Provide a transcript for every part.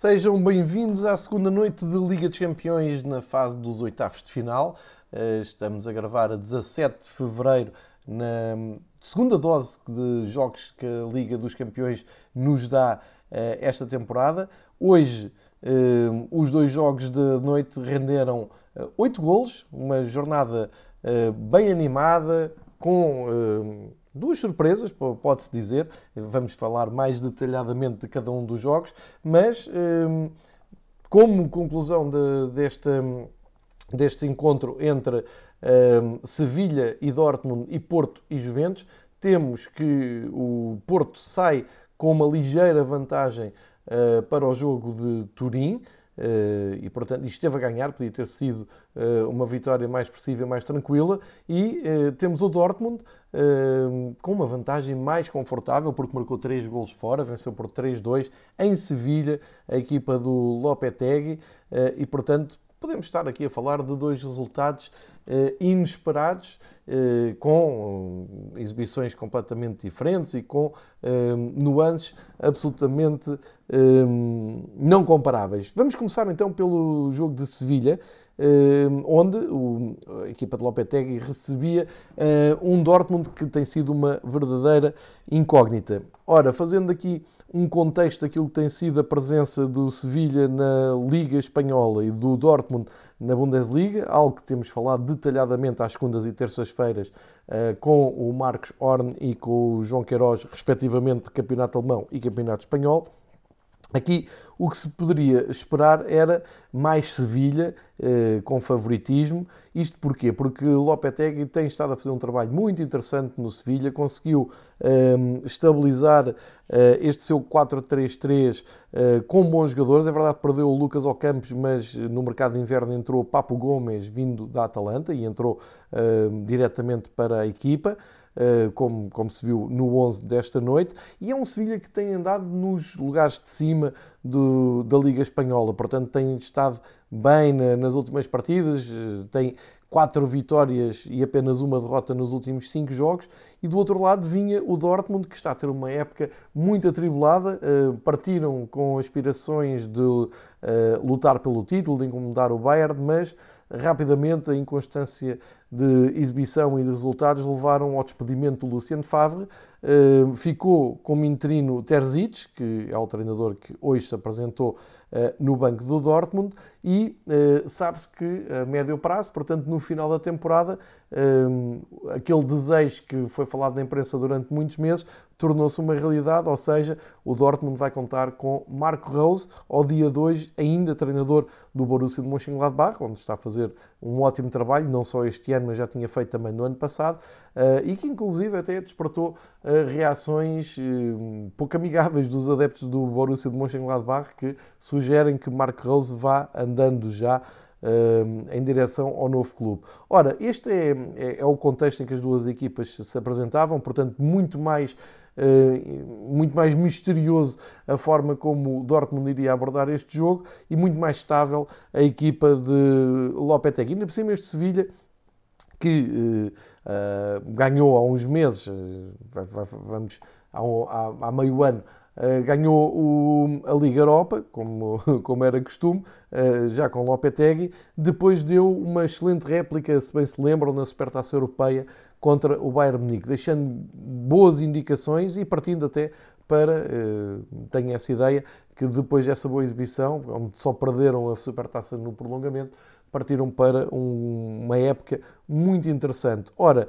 Sejam bem-vindos à segunda noite de Liga dos Campeões na fase dos oitavos de final. Eh, estamos a gravar a 17 de fevereiro na segunda dose de jogos que a Liga dos Campeões nos dá eh, esta temporada. Hoje, eh, os dois jogos de noite renderam 8 golos, uma jornada bem animada, com duas surpresas, pode-se dizer. Vamos falar mais detalhadamente de cada um dos jogos, mas hum, como conclusão de, deste, deste encontro entre hum, Sevilha e Dortmund e Porto e Juventus, temos que o Porto sai com uma ligeira vantagem uh, para o jogo de Turim. Uh, e portanto esteve a ganhar, podia ter sido uh, uma vitória mais expressiva mais tranquila. E uh, temos o Dortmund com uma vantagem mais confortável, porque marcou 3 golos fora, venceu por 3-2 em Sevilha, a equipa do Lopetegui, e portanto podemos estar aqui a falar de dois resultados inesperados eh, com exibições completamente diferentes e com eh, nuances absolutamente eh, não comparáveis. Vamos começar então pelo jogo de Sevilha, onde a equipa de Lopetegui recebia um Dortmund que tem sido uma verdadeira incógnita. Ora, fazendo aqui um contexto daquilo que tem sido a presença do Sevilha na Liga Espanhola e do Dortmund na Bundesliga, algo que temos falado detalhadamente às segundas e terças-feiras eh, com o Marcos Horn e com o João Queiroz, respectivamente, Campeonato Alemão e Campeonato Espanhol. Aqui o que se poderia esperar era mais Sevilha, eh, com favoritismo. Isto porquê? Porque Lopetegui tem estado a fazer um trabalho muito interessante no Sevilha, conseguiu eh, estabilizar eh, este seu 4-3-3 eh, com bons jogadores. É verdade, perdeu o Lucas Ocampos, mas no mercado de inverno entrou Papo Gomes, vindo da Atalanta, e entrou ehm, diretamente para a equipa. Eh, como, como se viu no 11 desta noite, e é um Sevilha que tem andado nos lugares de cima do, da Liga Espanhola, portanto tem estado bem na, nas últimas partidas, eh, tem quatro vitórias e apenas uma derrota nos últimos cinco jogos, e do outro lado vinha o Dortmund, que está a ter uma época muito atribulada, eh, partiram com aspirações de lutar pelo título, de incomodar o Bayern, mas rapidamente a inconstância de exibição e de resultados levaram ao despedimento do Luciano Favre. Eh, ficou como interino Terzic, que é o treinador que hoje se apresentou eh, no banco do Dortmund, e eh, sabe-se que a médio prazo, portanto no final da temporada, aquele desejo que foi falado na imprensa durante muitos meses tornou-se uma realidade, ou seja, o Dortmund vai contar com Marco Rose, ao dia 2, ainda treinador do Borussia de Mönchengladbach, onde está a fazer um ótimo trabalho, não só este ano, mas já tinha feito também no ano passado, eh, e que inclusive até despertou eh, reações eh, pouco amigáveis dos adeptos do Borussia de Mönchengladbach, que sugerem que Marco Rose vá andando já em direção ao novo clube. Ora, este é, é, é, o contexto em que as duas equipas se apresentavam, portanto, muito mais muito mais misterioso a forma como o Dortmund iria abordar este jogo e muito mais estável a equipa de Lopetegui. Ainda por cima este Sevilha que uh, ganhou há uns meses, vamos há, há, meio ano, ganhou o, a Liga Europa, como, como era costume, uh, já com Lopetegui. Depois deu uma excelente réplica, se bem se lembram, na Supertaça Europeia contra o Bayern Munique, deixando boas indicações e partindo até para, uh, tenho essa ideia, que depois dessa boa exibição, onde só perderam a Supertaça no prolongamento, partiram para um, uma época muito interessante. Ora,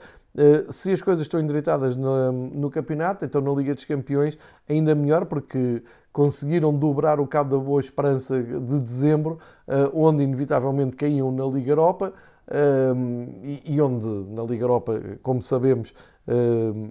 se as coisas estão endireitadas no, no, campeonato, então na Liga dos Campeões ainda melhor, porque conseguiram dobrar o cabo da boa esperança de dezembro, uh, onde inevitavelmente caíam na Liga Europa, e, e, onde na Liga Europa, como sabemos,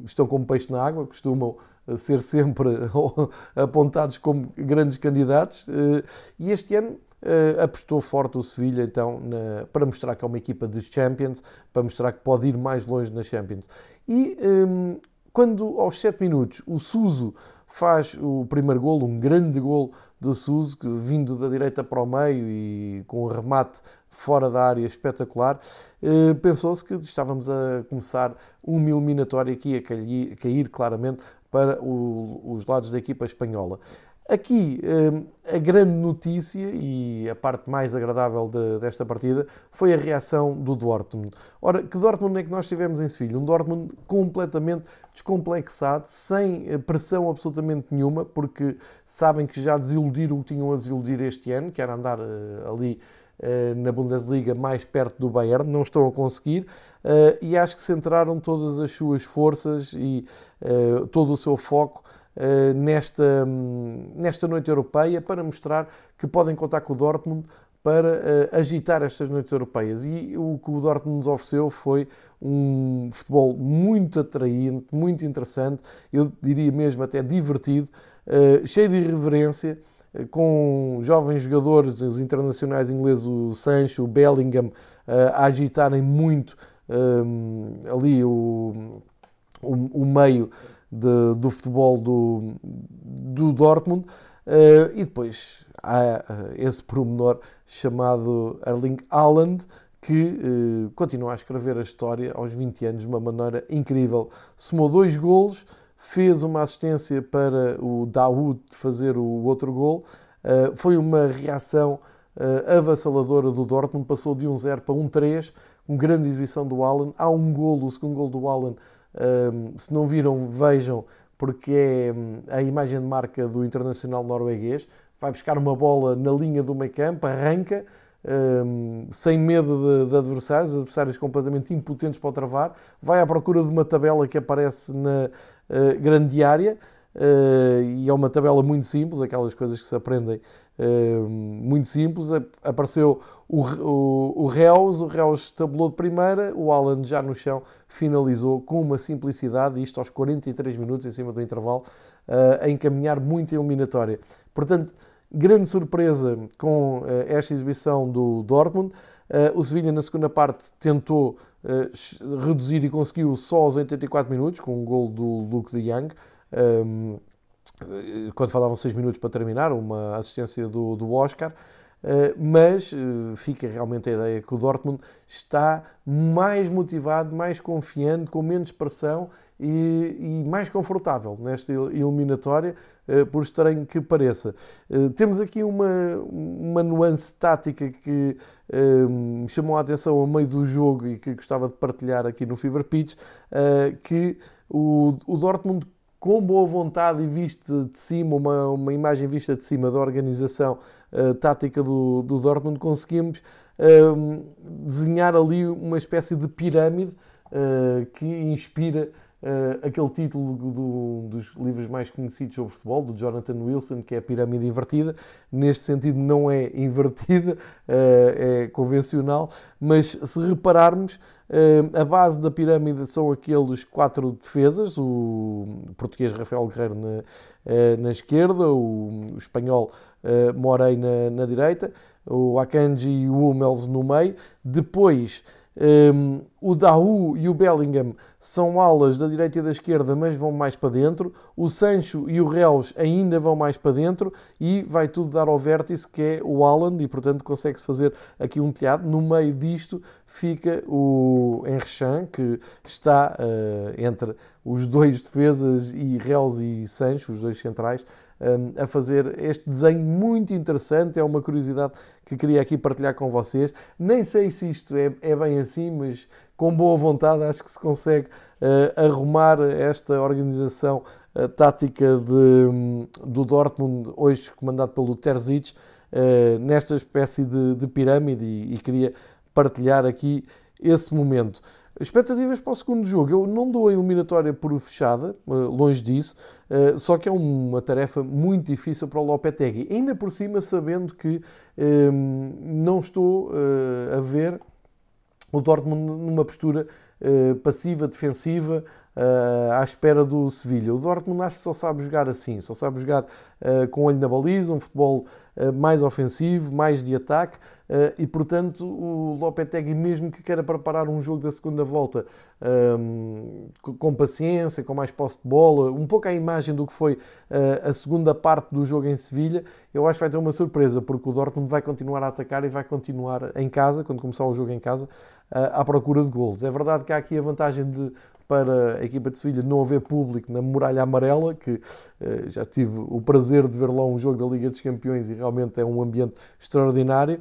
estão como peixe na água, costumam eh, ser sempre apontados como grandes candidatos. Eh, e este ano Uh, apostou forte o Sevilha então na, para mostrar que é uma equipa dos Champions, para mostrar que pode ir mais longe nas Champions. E um, quando aos 7 minutos o Suso faz o primeiro golo, um grande golo do Suso, vindo da direita para o meio e com um remate fora da área espetacular, eh, pensou-se que estávamos a começar uma eliminatória aqui a cair, cair claramente para o, os lados da equipa espanhola. Aqui, a grande notícia e a parte mais agradável de, desta partida foi a reação do Dortmund. Ora, que Dortmund é que nós tivemos em Sevilha? Um Dortmund completamente descomplexado, sem eh, pressão absolutamente nenhuma, porque sabem que já desiludiram o que tinham a desiludir este ano, que era andar uh, ali uh, na Bundesliga mais perto do Bayern, não estão a conseguir, e acho que centraram todas as suas forças e todo o seu foco eh, nesta, nesta noite europeia para mostrar que podem contar com o Dortmund para uh, agitar estas noites europeias. E o que o Dortmund nos ofereceu foi um futebol muito atraente, muito interessante, eu diria mesmo até divertido, uh, cheio de irreverência, com jovens jogadores, os internacionais ingleses, o Sancho, o Bellingham, a agitarem muito ali o, o, o meio de, do futebol do, do Dortmund. Uh, e depois há uh, esse promenor chamado Erling Haaland, que uh, continua a escrever a história aos 20 anos de uma maneira incrível. Somou dois golos, fez uma assistência para o Daoud fazer o outro gol. foi uma reação avassaladora do Dortmund, passou de 1-0 para 1-3, com grande exibição do Haaland. Há um golo, o segundo gol do Se não viram, vejam, porque é hum, a imagem de marca do internacional norueguês. Vai buscar uma bola na linha do meio campo, arranca, um, sem medo de, de, adversários, adversários completamente impotentes para o travar, vai à procura de uma tabela que aparece na uh, grande área, uh, e é uma tabela muito simples, aquelas coisas que se aprendem muito simples. Apareceu o, o, o Reus, o Reus tabulou de primeira, o Alan já no chão finalizou com uma simplicidade, isto aos 43 minutos em cima do intervalo, uh, a encaminhar muito a eliminatória. Portanto, grande surpresa com uh, esta exibição do Dortmund. Uh, o Sevilha, na segunda parte, tentou reduzir e conseguiu só aos 84 minutos, com um gol do Luke de Young. Quando falavam 6 minutos para terminar, uma assistência do, do Oscar. Eh, mas eh, fica realmente a ideia que o Dortmund está mais motivado, mais confiante, com menos pressão e, e mais confortável nesta eliminatória, eh, por estranho que pareça. Temos aqui uma, uma nuance tática que me chamou a atenção a meio do jogo e que gostava de partilhar aqui no Fever Pitch, que o, o Dortmund com boa vontade e vista de cima, uma, uma imagem vista de cima da organização uh, tática do, do Dortmund, conseguimos uh, desenhar ali uma espécie de pirâmide uh, que inspira uh, aquele título do, dos livros mais conhecidos sobre futebol, do Jonathan Wilson, que é a pirâmide invertida. Neste sentido, não é invertida, é convencional, mas se repararmos, a base da pirâmide são aqueles quatro defesas: o português Rafael Guerreiro na, na esquerda, o, espanhol Morei na, na direita, o Akanji e o Hummels no meio. Depois um, o Dahu e o Bellingham são alas da direita e da esquerda, mas vão mais para dentro. O Sancho e o Reus ainda vão mais para dentro e vai tudo dar ao vértice que é o Haaland e, portanto, consegue-se fazer aqui um telhado. No meio disto fica o Enrechan, que está uh, entre os dois defesas e Reus e Sancho, os dois centrais, a fazer este desenho muito interessante. É uma curiosidade que queria aqui partilhar com vocês. Nem sei se isto é, é bem assim, mas com boa vontade acho que se consegue uh, arrumar esta organização uh, tática de, um, do Dortmund, hoje comandado pelo Terzic, uh, nesta espécie de, de pirâmide e, e queria partilhar aqui esse momento. Expectativas para o segundo jogo. Eu não dou a eliminatória por fechada, longe disso, só que é uma tarefa muito difícil para o Lopetegui. Ainda por cima, sabendo que ehm, não estou a ver o Dortmund numa postura passiva, defensiva, à espera do Sevilha. O Dortmund acho que só sabe jogar assim, só sabe jogar com o olho na baliza, um futebol mais ofensivo, mais de ataque. Eh, e, portanto, o Lopetegui, mesmo que queira preparar um jogo da segunda volta um, ehm, com paciência, com mais posse de bola, um pouco à imagem do que foi uh, a segunda parte do jogo em Sevilha, eu acho que vai ter uma surpresa, porque o Dortmund vai continuar a atacar e vai continuar em casa, quando começar o jogo em casa, uh, à procura de golos. É verdade que há aqui a vantagem de para a equipa de Sevilha não haver público na muralha amarela, que uh, já tive o prazer de ver lá um jogo da Liga dos Campeões e realmente é um ambiente extraordinário,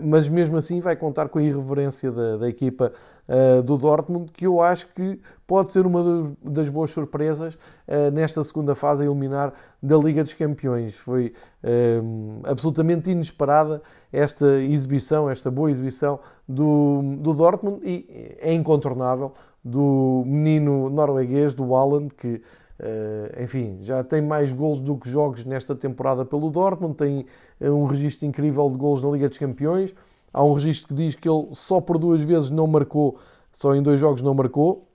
mas mesmo assim vai contar com a irreverência da, da equipa uh, do Dortmund, que eu acho que pode ser uma das boas surpresas uh, nesta segunda fase a eliminar da Liga dos Campeões. Foi absolutamente inesperada esta exibição, esta boa exibição do, do Dortmund e é incontornável do menino norueguês, do Haaland, que Uh, enfim, já tem mais gols do que jogos nesta temporada pelo Dortmund, tem um registro incrível de gols na Liga dos Campeões. Há um registro que diz que ele só por duas vezes não marcou, só em dois jogos não marcou.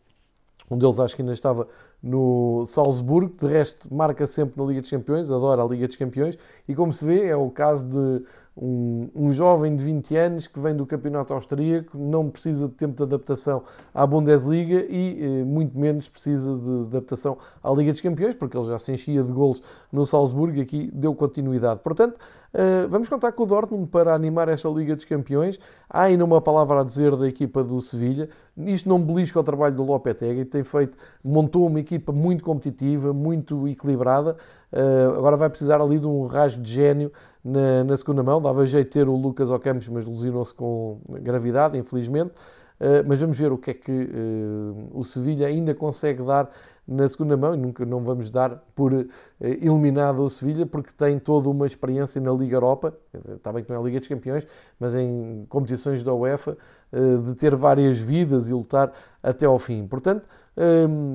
Um deles acho que ainda estava no Salzburgo, de resto marca sempre na Liga dos Campeões, adora a Liga dos Campeões, e como se vê, é o caso de um, um, jovem de 20 anos que vem do campeonato austríaco, não precisa de tempo de adaptação à Bundesliga e eh, muito menos precisa de adaptação à Liga dos Campeões, porque ele já se enchia de golos no Salzburgo e aqui deu continuidade. Portanto, eh, vamos contar com o Dortmund para animar esta Liga dos Campeões. Há ainda uma palavra a dizer da equipa do Sevilha. Isto não belisca o trabalho do Lopetegui, tem feito, montou uma equipa muito competitiva, muito equilibrada. Uh, agora vai precisar ali de um rasgo de gênio na, na segunda mão. Dava jeito ter o Lucas Ocampos, mas lesionou-se com gravidade, infelizmente. Uh, mas vamos ver o que é que uh, o Sevilha ainda consegue dar na segunda mão e nunca não vamos dar por eliminado o Sevilha porque tem toda uma experiência na Liga Europa, está bem que não é a Liga dos Campeões, mas em competições da UEFA, de ter várias vidas e lutar até ao fim. Portanto,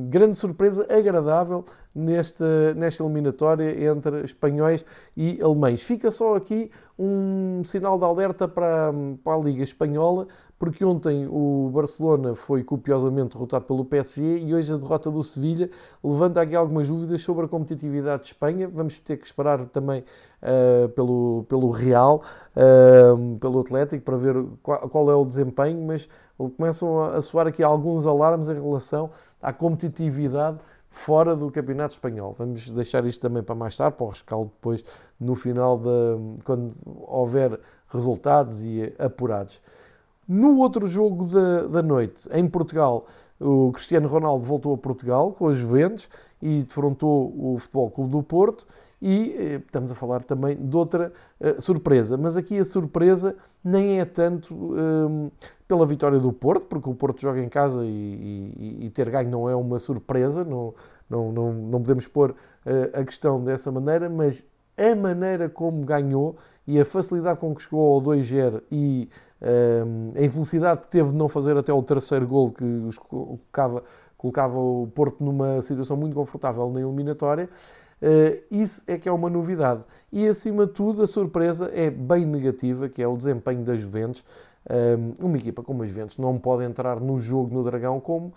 grande surpresa agradável nesta, nesta eliminatória entre espanhóis e alemães. Fica só aqui um sinal de alerta para, para a Liga Espanhola, porque ontem o Barcelona foi copiosamente derrotado pelo PSG e hoje a derrota do Sevilha levanta aqui algumas dúvidas sobre a competitividade de Espanha. Vamos ter que esperar também uh, pelo, pelo Real, uh, pelo Atlético, para ver qual, qual, é o desempenho, mas começam a, soar aqui alguns alarmes em relação à competitividade fora do Campeonato Espanhol. Vamos deixar isto também para mais tarde, para o rescaldo depois, no final, de, quando houver resultados e apurados. No outro jogo da, da noite, em Portugal, o Cristiano Ronaldo voltou a Portugal com os Juventus e defrontou o Futebol Clube do Porto e eh, estamos a falar também de outra uh, surpresa, mas aqui a surpresa nem é tanto um, pela vitória do Porto, porque o Porto joga em casa e, e, e ter ganho não é uma surpresa, não, não, não, não podemos pôr uh, a questão dessa maneira, mas a maneira como ganhou e a facilidade com que chegou ao 2-0 e a infelicidade que teve de não fazer até o terceiro gol que os colocava, colocava o Porto numa situação muito confortável na eliminatória, Uh, isso é que é uma novidade. E acima de tudo, a surpresa é bem negativa, que é o desempenho da Juventus. Um, uma equipa como a Juventus não pode entrar no jogo no Dragão como uh,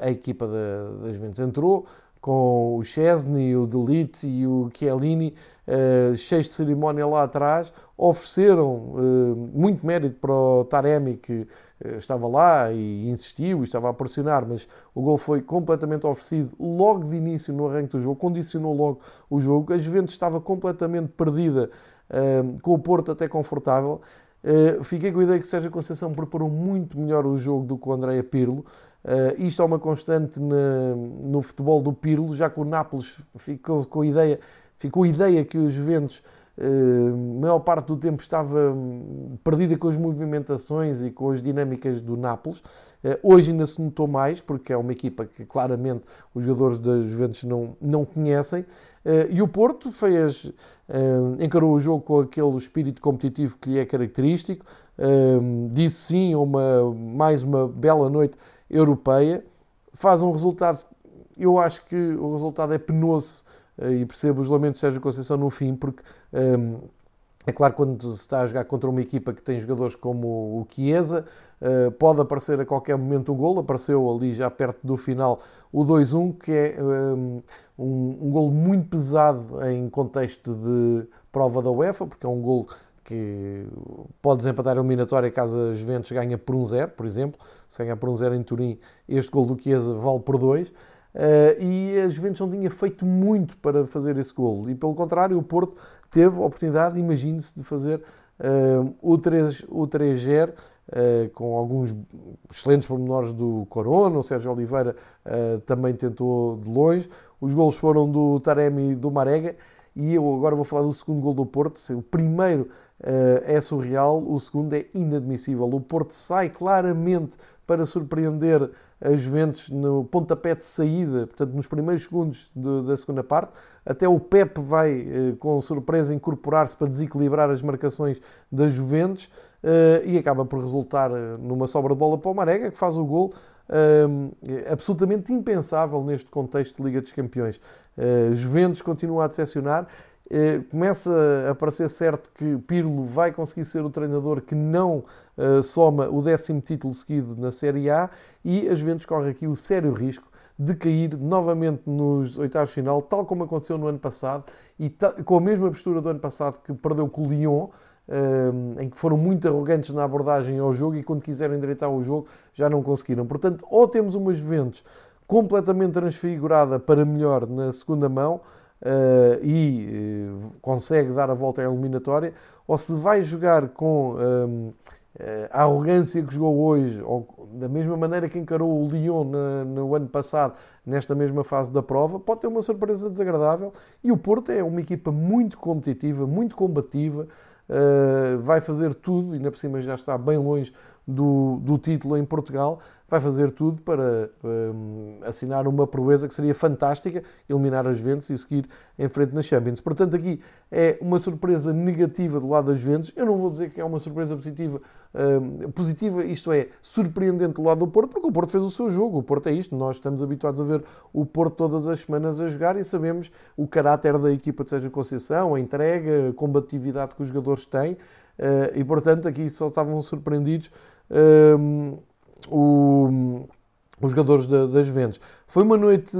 a equipa da, da Juventus entrou, com o Chesney, o Delite e o Chiellini uh, cheios de cerimónia lá atrás, ofereceram uh, muito mérito para o Taremi, que uh, estava lá e insistiu e estava a pressionar, mas o gol foi completamente oferecido logo de início no arranque do jogo, condicionou logo o jogo. A Juventus estava completamente perdida, com o Porto até confortável. fiquei com a ideia que Sérgio Conceição preparou muito melhor o jogo do que o Andréa Pirlo. Uh, isto é uma constante na, no futebol do Pirlo, já que o Nápoles ficou com a ideia, ficou a ideia que os Juventus, uh, maior parte do tempo, estava hum, perdida com as movimentações e com as dinâmicas do Nápoles. Uh, hoje ainda se notou mais, porque é uma equipa que claramente os jogadores da Juventus não, não conhecem. Uh, e o Porto fez, encarou o jogo com aquele espírito competitivo que lhe é característico, disse sim a uma, mais uma bela noite europeia, faz um resultado, eu acho que o resultado é penoso eh, e percebo os lamentos de Sérgio Conceição no fim, porque um, ehm, é claro quando se está a jogar contra uma equipa que tem jogadores como o Chiesa, uh, pode aparecer a qualquer momento um gol, apareceu ali já perto do final o 2-1, que é um, ehm, um, um gol muito pesado em contexto de prova da UEFA, porque é um gol que pode desempatar a eliminatória caso a Juventus ganhe por 1-0, um por exemplo. Se ganhar por 1-0 um em Turim, este gol do Chiesa vale por 2. Uh, eh, e a Juventus não tinha feito muito para fazer esse gol. E pelo contrário, o Porto teve a oportunidade, imagine-se, de fazer uh, o 3-0 o 3 uh, com alguns excelentes pormenores do Corona. O Sérgio Oliveira também tentou de longe. Os gols foram do Taremi e do Marega e eu agora vou falar do segundo gol do Porto. O primeiro é surreal, o segundo é inadmissível. O Porto sai claramente para surpreender a Juventus no pontapé de saída, portanto, nos primeiros segundos de, da segunda parte. Até o Pep vai, eh, com surpresa, incorporar-se para desequilibrar as marcações da Juventus eh, e acaba por resultar eh, numa sobra de bola para o Marega, que faz o gol. absolutamente impensável neste contexto de Liga dos Campeões. Juventus continua a decepcionar começa a parecer certo que Pirlo vai conseguir ser o treinador que não uh, soma o décimo título seguido na Série A e a Juventus corre aqui o sério risco de cair novamente nos oitavos de final, tal como aconteceu no ano passado e com a mesma postura do ano passado que perdeu com o Lyon, uh, em que foram muito arrogantes na abordagem ao jogo e quando quiseram endireitar o jogo já não conseguiram. Portanto, ou temos uma Juventus completamente transfigurada para melhor na segunda mão, uh, e uh, consegue dar a volta à eliminatória, ou se vai jogar com um, eh, a arrogância que jogou hoje, ou da mesma maneira que encarou o Lyon no, no ano passado, nesta mesma fase da prova, pode ter uma surpresa desagradável. E o Porto é uma equipa muito competitiva, muito combativa, uh, vai fazer tudo, e na por cima já está bem longe do, do título em Portugal, vai fazer tudo para um, assinar uma proeza que seria fantástica, eliminar as Juventus e seguir em frente nas Champions. Portanto, aqui é uma surpresa negativa do lado das Juventus. Eu não vou dizer que é uma surpresa positiva, um, positiva, isto é, surpreendente do lado do Porto, porque o Porto fez o seu jogo. O Porto é isto. Nós estamos habituados a ver o Porto todas as semanas a jogar e sabemos o caráter da equipa de Sérgio Conceição, a entrega, a combatividade que os jogadores têm. Uh, e, portanto, aqui só estavam surpreendidos um, o, os jogadores da, das Juventus. Foi uma noite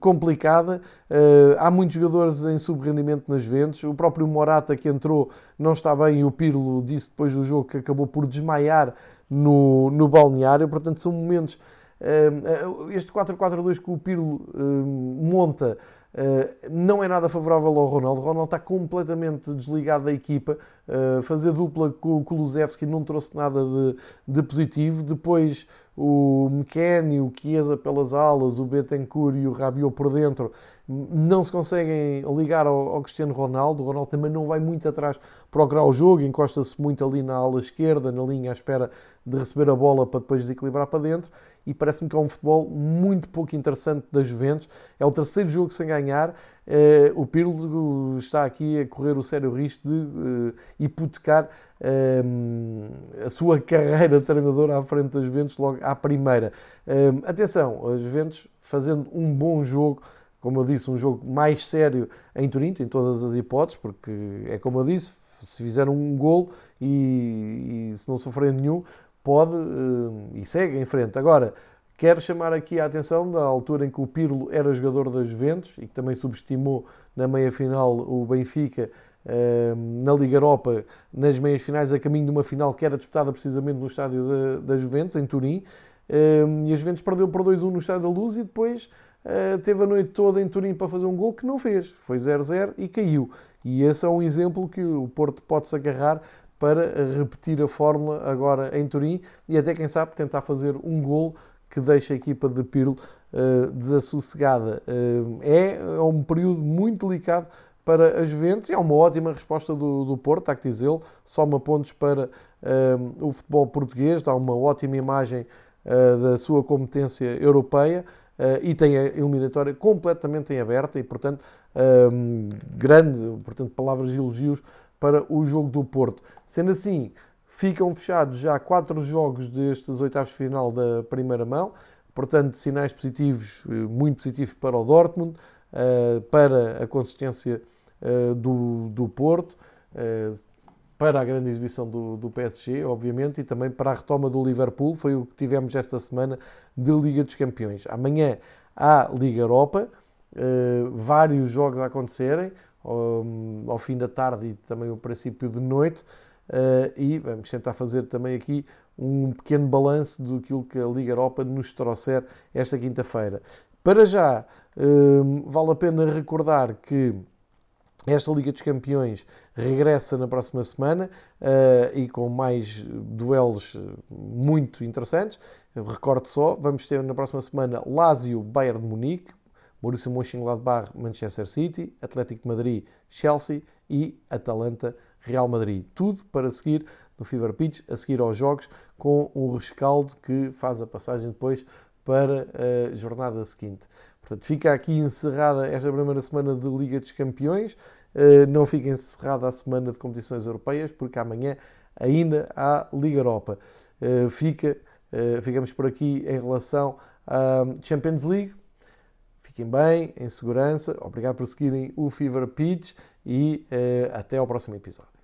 complicada, uh, há muitos jogadores em subrendimento nas Juventus, o próprio Morata que entrou não está bem. E o Pirlo disse depois do jogo que acabou por desmaiar no, no balneário, portanto são momentos... Uh, este 4-4-2 que o Pirlo uh, monta eh, não é nada favorável ao Ronaldo. O Ronaldo está completamente desligado da equipa. Uh, fazer dupla com o Kulusevski não trouxe nada de, de positivo. Depois o McKennie, o Chiesa pelas alas, o Betancourt e o Rabiot por dentro não se conseguem ligar ao, ao, Cristiano Ronaldo. O Ronaldo também não vai muito atrás procurar o jogo, encosta-se muito ali na ala esquerda, na linha à espera de receber a bola para depois desequilibrar para dentro. E parece-me que é um futebol muito pouco interessante da Juventus. É o terceiro jogo sem ganhar. Uh, o Pirlo está aqui a correr o sério risco de uh, hipotecar uh, a sua carreira de treinador à frente das Juventus logo à primeira. atenção, as Juventus fazendo um bom jogo como eu disse, um jogo mais sério em Turim, em todas as hipóteses, porque é como eu disse, se fizer um gol e, e se não sofrer nenhum, pode e segue em frente. Agora, Quero chamar aqui a atenção da altura em que o Pirlo era jogador das Juventus e que também subestimou na meia-final o Benfica ehm, na Liga Europa, nas meias finais, a caminho de uma final que era disputada precisamente no estádio da Juventus, em Turim. Ehm, e a Juventus perdeu por 2-1 no estádio da Luz e depois eh, teve a noite toda em Turim para fazer um gol que não fez. Foi 0-0 e caiu. E esse é um exemplo que o Porto pode-se agarrar para repetir a fórmula agora em Turim e até, quem sabe, tentar fazer um gol que deixa a equipa de Pirlo uh, desassossegada. Uh, é, é um período muito delicado para as Juventus e é uma ótima resposta do, do Porto, há que dizê-lo, soma pontos para uh, o futebol português, dá uma ótima imagem da sua competência europeia e tem a eliminatória completamente em aberta e, portanto, grande, portanto, palavras e elogios para o jogo do Porto. Sendo assim, Ficam fechados já quatro jogos destes oitavos de final da primeira mão, portanto, sinais positivos, eh, muito positivos para o Dortmund, eh, para a consistência eh, do, do Porto, para a grande exibição do, do PSG, obviamente, e também para a retoma do Liverpool. Foi o que tivemos esta semana de Liga dos Campeões. Amanhã há Liga Europa, vários jogos a acontecerem, ao fim da tarde e também o princípio de noite. Uh, e vamos tentar fazer também aqui um pequeno balanço do que a Liga Europa nos trouxer esta quinta-feira. Para já, uh, vale a pena recordar que esta Liga dos Campeões regressa na próxima semana uh, e com mais duelos muito interessantes. Recordo só, vamos ter na próxima semana Lazio Bayern de Munique, Borussia Mönchengladbach, Manchester City, Atlético Madrid, Chelsea e Atalanta, Real Madrid. Tudo para seguir no Fever Pitch, a seguir aos jogos, com um rescaldo que faz a passagem depois para a jornada seguinte. Portanto, fica aqui encerrada esta primeira semana de Liga dos Campeões. Eh, não fica encerrada a semana de competições europeias, porque amanhã ainda há Liga Europa. Eh, fica, eh, ficamos por aqui em relação à Champions League. Fiquem bem, em segurança. Obrigado por seguirem o Fever Pitch e até ao próximo episódio.